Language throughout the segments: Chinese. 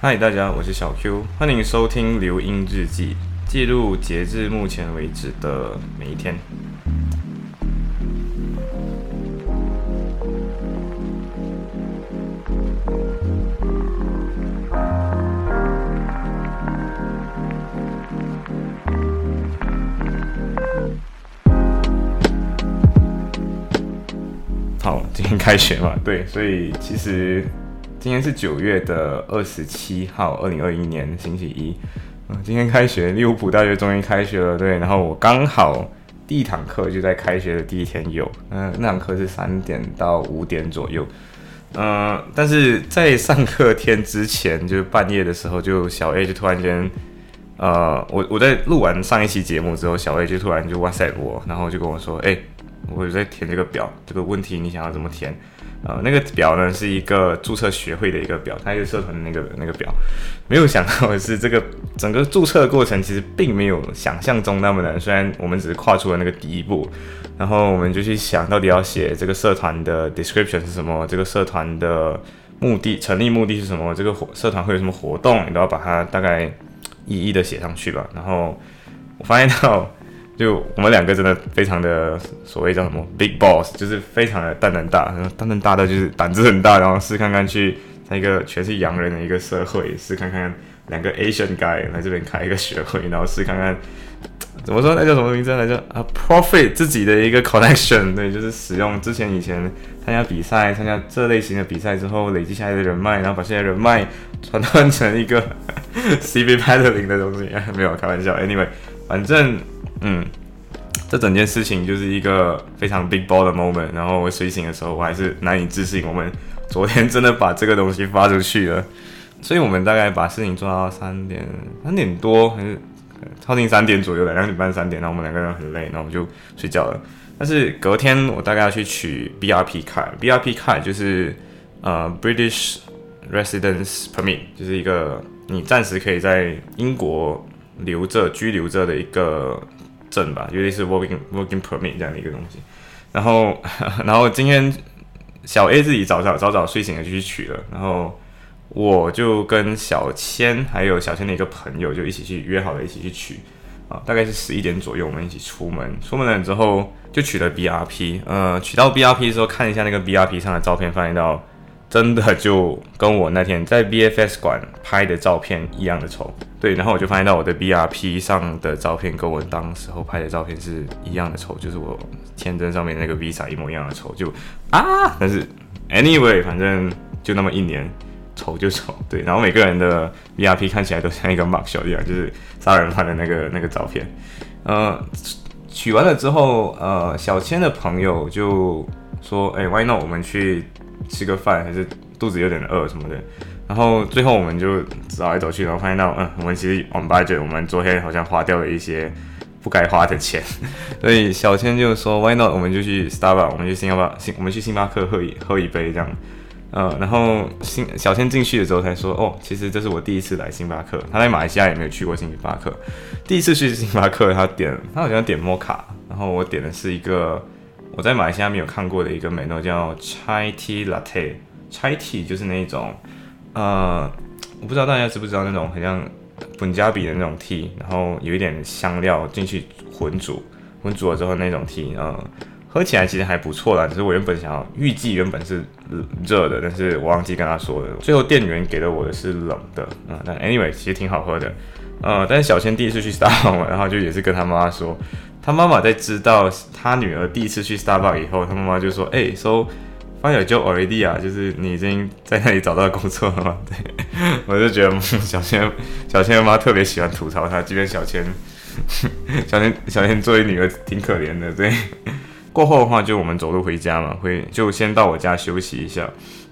嗨，大家，我是小 Q，欢迎收听留音日记，记录截至目前为止的每一天。好，今天开学嘛，对，所以其实。今天是九月的二十七号，二零二一年星期一。嗯，今天开学，利物浦大学终于开学了。对，然后我刚好第一堂课就在开学的第一天有。嗯，那堂课是三点到五点左右。嗯，但是在上课天之前，就是半夜的时候，就小 A 就突然间，呃，我我在录完上一期节目之后，小 A 就突然就 WhatsApp 我，然后就跟我说，哎，我有在填这个表，这个问题你想要怎么填？呃，那个表呢是一个注册学会的一个表，它一个社团的那个那个表。没有想到的是，这个整个注册过程其实并没有想象中那么难。虽然我们只是跨出了那个第一步，然后我们就去想到底要写这个社团的 description 是什么，这个社团的目的、成立目的是什么，这个社团会有什么活动，你都要把它大概一一的写上去吧。然后我发现到。就我们两个真的非常的所谓叫什么 big boss，就是非常的胆很大，胆很大的就是胆子很大，然后试看看去在一个全是洋人的一个社会，试看看两个 Asian guy 来这边开一个学会，然后试看看怎么说那叫什么名字来着啊？profit 自己的一个 connection，对，就是使用之前以前参加比赛、参加这类型的比赛之后累积下来的人脉，然后把现在人脉传换成一个 CV paddling 的东西，没有开玩笑，anyway，反正。嗯，这整件事情就是一个非常 big ball 的 moment。然后我睡醒的时候，我还是难以置信，我们昨天真的把这个东西发出去了。所以我们大概把事情做到三点三点多，还是靠近三点左右的两点半三点。然后我们两个人很累，然后我们就睡觉了。但是隔天我大概要去取 BRP card，BRP card 就是呃 British Residence Permit，就是一个你暂时可以在英国留着居留着的一个。证吧，尤其是 working working permit 这样的一个东西。然后，然后今天小 A 自己早早早早睡醒了就去取了。然后我就跟小千还有小千的一个朋友就一起去约好了，一起去取。啊，大概是十一点左右，我们一起出门。出门了之后就取了 BRP。呃，取到 BRP 的时候看一下那个 BRP 上的照片，发现到。真的就跟我那天在 BFS 馆拍的照片一样的丑，对，然后我就发现到我的 BRP 上的照片跟我当时候拍的照片是一样的丑，就是我签证上面那个 Visa 一模一样的丑，就啊，但是 anyway，反正就那么一年，丑就丑，对，然后每个人的 BRP 看起来都像一个 Mark 小一样，就是杀人犯的那个那个照片，呃，取完了之后，呃，小千的朋友就说，哎，Why not 我们去。吃个饭还是肚子有点饿什么的，然后最后我们就走来走去，然后发现到，嗯，我们其实 on budget，我们昨天好像花掉了一些不该花的钱，所以小千就说 why not，我们就去 Starbucks，我们去星巴星，我们去星巴克喝一喝一杯这样，呃，然后星小千进去的时候才说，哦，其实这是我第一次来星巴克，他在马来西亚也没有去过星巴克，第一次去星巴克，他点他好像点摩卡，然后我点的是一个。我在马来西亚没有看过的一个美诺叫 Chai Tea Latte，Chai Tea 就是那种，呃，我不知道大家知不知道那种很像本加比的那种 tea，然后有一点香料进去混煮，混煮了之后那种 tea，呃，喝起来其实还不错啦。只是我原本想要预计原本是热的，但是我忘记跟他说了，最后店员给了我的是冷的，嗯，但 anyway 其实挺好喝的，呃，但是小千第一次去 s t a r 然后就也是跟他妈妈说。他妈妈在知道他女儿第一次去 Starbucks 以后，他妈妈就说：“哎，so find a job already 啊，就是你已经在那里找到工作了。”对，我就觉得小千小千妈特别喜欢吐槽他，即便小千 小千小千作为女儿挺可怜的。对，过后的话就我们走路回家嘛，会就先到我家休息一下，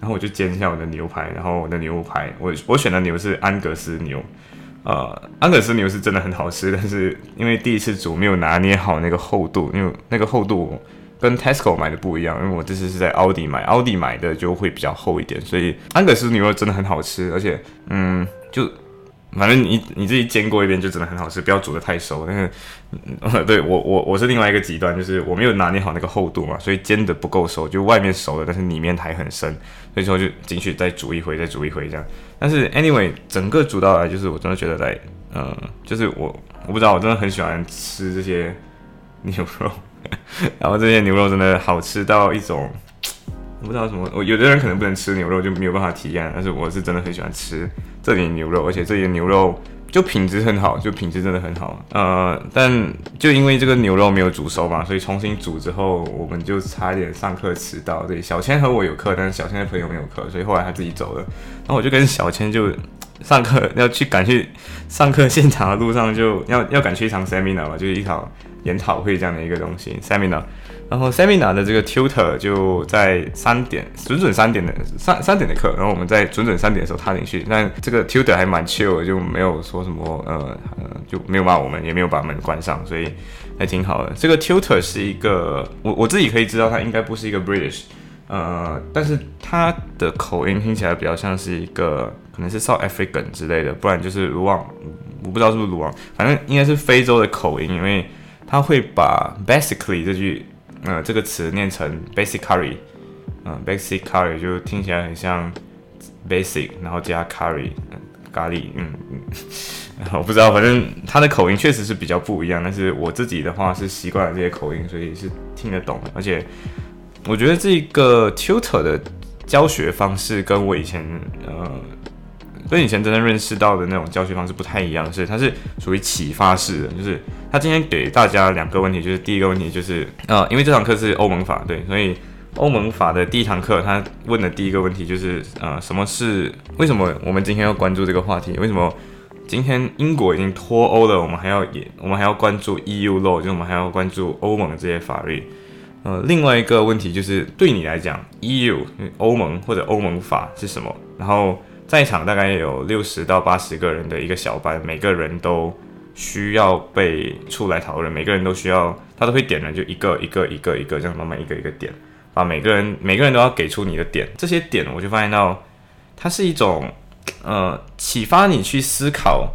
然后我就煎一下我的牛排，然后我的牛排我我选的牛是安格斯牛。呃，安格斯牛是真的很好吃，但是因为第一次煮没有拿捏好那个厚度，因为那个厚度跟 Tesco 买的不一样，因为我这次是在奥迪买，奥迪买的就会比较厚一点，所以安格斯牛肉真的很好吃，而且嗯，就反正你你自己煎过一遍就真的很好吃，不要煮的太熟。但是，对我我我是另外一个极端，就是我没有拿捏好那个厚度嘛，所以煎的不够熟，就外面熟了，但是里面还很深，所以说就进去再煮一回，再煮一回这样。但是 anyway，整个煮到来就是我真的觉得在，嗯，就是我我不知道，我真的很喜欢吃这些牛肉，然后这些牛肉真的好吃到一种我。不知道什么，我有的人可能不能吃牛肉，就没有办法体验。但是我是真的很喜欢吃这里牛肉，而且这里的牛肉就品质很好，就品质真的很好。呃，但就因为这个牛肉没有煮熟嘛，所以重新煮之后，我们就差一点上课迟到。对，小千和我有课，但是小千的朋友没有课，所以后来他自己走了。然后我就跟小千就上课要去赶去上课现场的路上，就要要赶去一场 seminar 嘛，就是一场研讨会这样的一个东西 seminar。然后 seminar 的这个 tutor 就在三点，准准三点的三三点的课，然后我们在准准三点的时候踏进去，那这个 tutor 还蛮 chill，就没有说什么呃呃就没有骂我们，也没有把门关上，所以还挺好的。这个 tutor 是一个我我自己可以知道他应该不是一个 British，呃，但是他的口音听起来比较像是一个可能是 South African 之类的，不然就是卢旺，我不知道是不是卢旺，反正应该是非洲的口音，因为他会把 basically 这句。呃，这个词念成 basic curry，嗯，basic curry 就听起来很像 basic，然后加 curry，咖喱，嗯嗯，我不知道，反正他的口音确实是比较不一样，但是我自己的话是习惯了这些口音，所以是听得懂，而且我觉得这个 tutor 的教学方式跟我以前呃。跟以前真正认识到的那种教学方式不太一样，是它是属于启发式的，就是他今天给大家两个问题，就是第一个问题就是呃，因为这堂课是欧盟法，对，所以欧盟法的第一堂课，他问的第一个问题就是呃，什么是为什么我们今天要关注这个话题？为什么今天英国已经脱欧了，我们还要也我们还要关注 EU law，就我们还要关注欧盟这些法律？呃，另外一个问题就是对你来讲，EU 欧盟或者欧盟法是什么？然后。在场大概有六十到八十个人的一个小班，每个人都需要被出来讨论，每个人都需要，他都会点人，就一个一个一个一个这样慢慢一个一个点，把每个人每个人都要给出你的点，这些点我就发现到，它是一种呃启发你去思考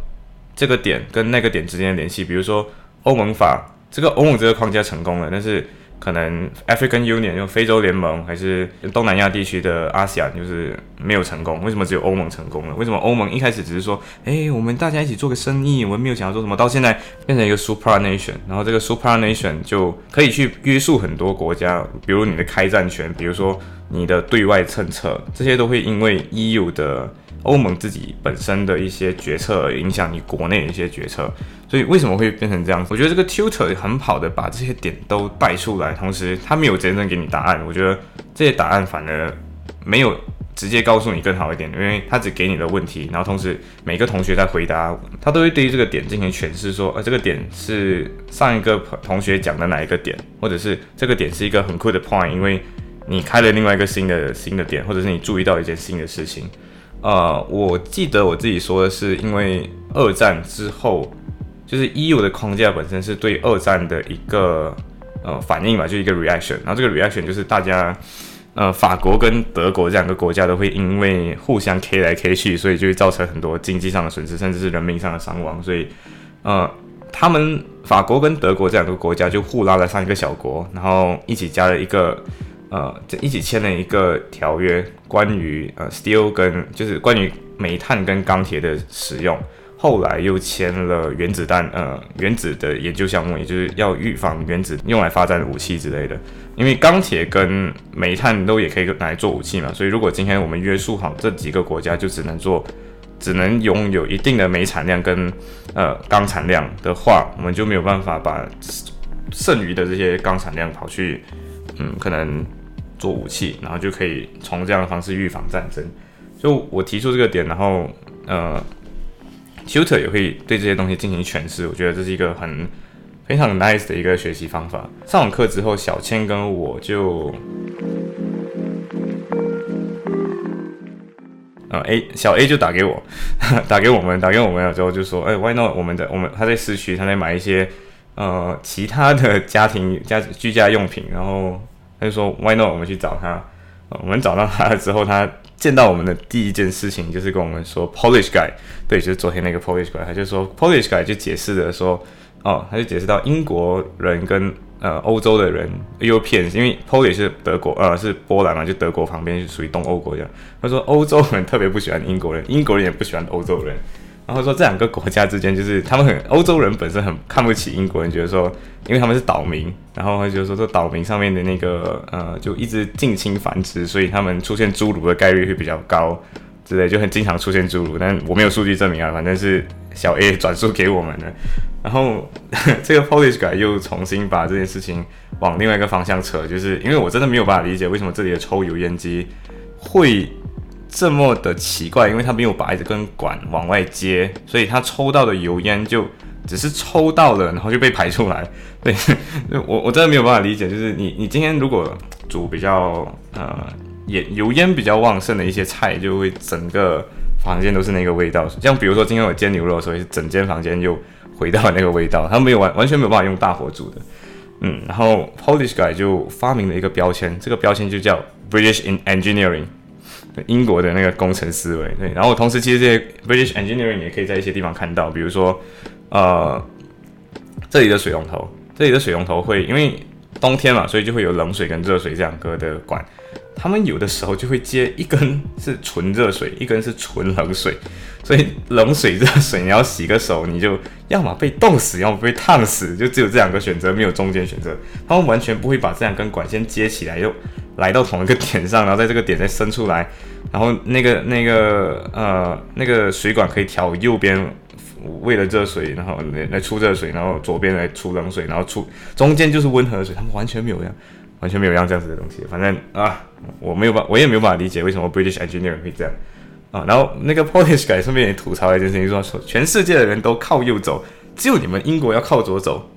这个点跟那个点之间的联系，比如说欧盟法这个欧盟这个框架成功了，但是。可能 African Union 就非洲联盟还是东南亚地区的 ASEAN 就是没有成功，为什么只有欧盟成功了？为什么欧盟一开始只是说，哎，我们大家一起做个生意，我们没有想要做什么，到现在变成一个 Super Nation，然后这个 Super Nation 就可以去约束很多国家，比如你的开战权，比如说你的对外政策，这些都会因为 EU 的。欧盟自己本身的一些决策而影响你国内的一些决策，所以为什么会变成这样？我觉得这个 tutor 很好的把这些点都带出来，同时他没有真正给你答案。我觉得这些答案反而没有直接告诉你更好一点，因为他只给你的问题，然后同时每个同学在回答，他都会对于这个点进行诠释，说呃这个点是上一个同学讲的哪一个点，或者是这个点是一个很酷的 point，因为你开了另外一个新的新的点，或者是你注意到一件新的事情。呃，我记得我自己说的是，因为二战之后，就是 EU 的框架本身是对二战的一个呃反应嘛，就一个 reaction。然后这个 reaction 就是大家，呃，法国跟德国这两个国家都会因为互相 K 来 K 去，所以就会造成很多经济上的损失，甚至是人民上的伤亡。所以，呃，他们法国跟德国这两个国家就互拉了三个小国，然后一起加了一个。呃，这一起签了一个条约，关于呃，steel 跟就是关于煤炭跟钢铁的使用。后来又签了原子弹，呃，原子的研究项目，也就是要预防原子用来发展武器之类的。因为钢铁跟煤炭都也可以拿来做武器嘛，所以如果今天我们约束好这几个国家，就只能做，只能拥有一定的煤产量跟呃钢产量的话，我们就没有办法把剩余的这些钢产量跑去，嗯，可能。做武器，然后就可以从这样的方式预防战争。就我提出这个点，然后呃，tutor 也会对这些东西进行诠释。我觉得这是一个很非常 nice 的一个学习方法。上完课之后，小千跟我就，呃，A 小 A 就打给我，打给我们，打给我们了之后就说，哎，Why not？我们的我们他在市区，他在买一些呃其他的家庭家居家用品，然后。他就说：“Why not？我们去找他。我们找到他了之后，他见到我们的第一件事情就是跟我们说 Polish guy，对，就是昨天那个 Polish guy，他就说 Polish guy 就解释的说，哦，他就解释到英国人跟呃欧洲的人 Europeans，因为 Polish 是德国，呃是波兰嘛，就德国旁边属于东欧国家。他说欧洲人特别不喜欢英国人，英国人也不喜欢欧洲人。然后说这两个国家之间就是他们很欧洲人本身很看不起英国人，觉得说因为他们是岛民，然后就说这岛民上面的那个呃就一直近亲繁殖，所以他们出现侏儒的概率会比较高之类，就很经常出现侏儒。但我没有数据证明啊，反正是小 A 转述给我们的。然后 这个 Polish guy 又重新把这件事情往另外一个方向扯，就是因为我真的没有办法理解为什么这里的抽油烟机会。这么的奇怪，因为他没有把一根管往外接，所以他抽到的油烟就只是抽到了，然后就被排出来。对，我我真的没有办法理解，就是你你今天如果煮比较呃烟油烟比较旺盛的一些菜，就会整个房间都是那个味道。像比如说今天我煎牛肉的时候，是整间房间又回到那个味道，他没有完完全没有办法用大火煮的。嗯，然后 Polish guy 就发明了一个标签，这个标签就叫 British in Engineering。英国的那个工程思维，对，然后同时其实这些 British engineering 也可以在一些地方看到，比如说，呃，这里的水龙头，这里的水龙头会因为冬天嘛，所以就会有冷水跟热水这两个的管，他们有的时候就会接一根是纯热水，一根是纯冷水，所以冷水热水你要洗个手，你就要么被冻死，要么被烫死，就只有这两个选择，没有中间选择，他们完全不会把这两根管先接起来又。来到同一个点上，然后在这个点再伸出来，然后那个那个呃那个水管可以调右边为了热水，然后来来出热水，然后左边来出冷水，然后出中间就是温和的水，他们完全没有一样，完全没有一样这样子的东西。反正啊，我没有办，我也没有办法理解为什么 British engineer 会这样啊。然后那个 Polish guy 顺便也吐槽一件事情，说说全世界的人都靠右走，只有你们英国要靠左走。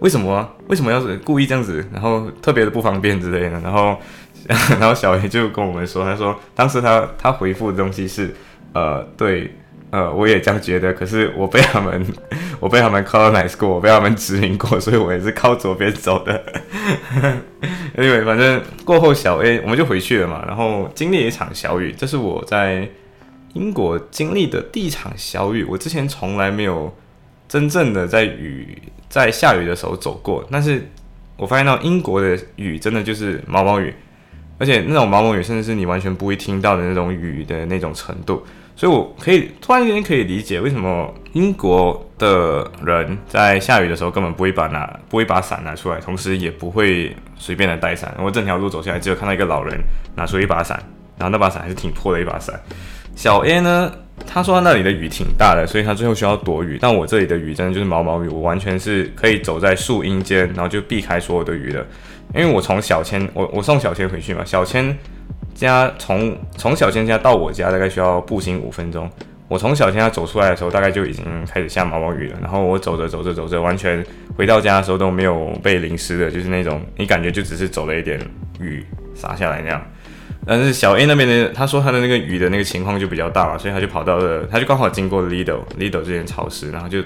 为什么？为什么要是故意这样子？然后特别的不方便之类的。然后，然后小 A 就跟我们说，他说当时他他回复的东西是，呃，对，呃，我也这样觉得。可是我被他们，我被他们 colonize 过，我被他们殖民过，所以我也是靠左边走的。因为反正过后小 A 我们就回去了嘛。然后经历一场小雨，这是我在英国经历的第一场小雨。我之前从来没有真正的在雨。在下雨的时候走过，但是我发现到英国的雨真的就是毛毛雨，而且那种毛毛雨甚至是你完全不会听到的那种雨的那种程度，所以我可以突然间可以理解为什么英国的人在下雨的时候根本不会把拿不会把伞拿出来，同时也不会随便的带伞。我整条路走下来，只有看到一个老人拿出一把伞，然后那把伞还是挺破的一把伞。小 A 呢？他说他那里的雨挺大的，所以他最后需要躲雨。但我这里的雨真的就是毛毛雨，我完全是可以走在树荫间，然后就避开所有的雨的。因为我从小千，我我送小千回去嘛，小千家从从小千家到我家大概需要步行五分钟。我从小千家走出来的时候，大概就已经开始下毛毛雨了。然后我走着走着走着，完全回到家的时候都没有被淋湿的，就是那种你感觉就只是走了一点雨洒下来那样。但是小 A 那边的，他说他的那个雨的那个情况就比较大嘛，所以他就跑到了，他就刚好经过 Lido，Lido 这间超市，然后就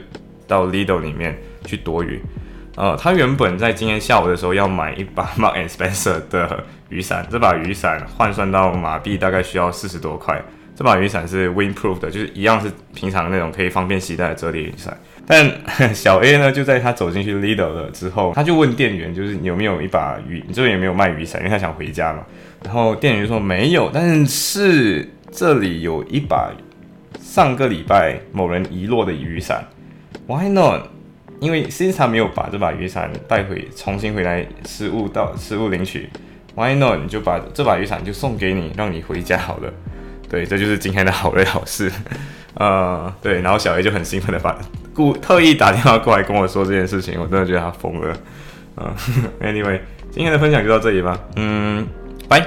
到 Lido 里面去躲雨。呃，他原本在今天下午的时候要买一把 Mark and Spencer 的雨伞，这把雨伞换算到马币大概需要四十多块。这把雨伞是 Windproof 的，就是一样是平常那种可以方便携带的折叠雨伞。但 小 A 呢，就在他走进去 Lido 了之后，他就问店员，就是有没有一把雨，你这边有没有卖雨伞，因为他想回家嘛。然后店员说没有，但是这里有一把上个礼拜某人遗落的雨伞。Why not？因为 since 他没有把这把雨伞带回，重新回来失物到失物领取。Why not？你就把这把雨伞就送给你，让你回家好了。对，这就是今天的好人好事。呃，对，然后小 A 就很兴奋的把故特意打电话过来跟我说这件事情，我真的觉得他疯了。嗯，Anyway，今天的分享就到这里吧。嗯。拜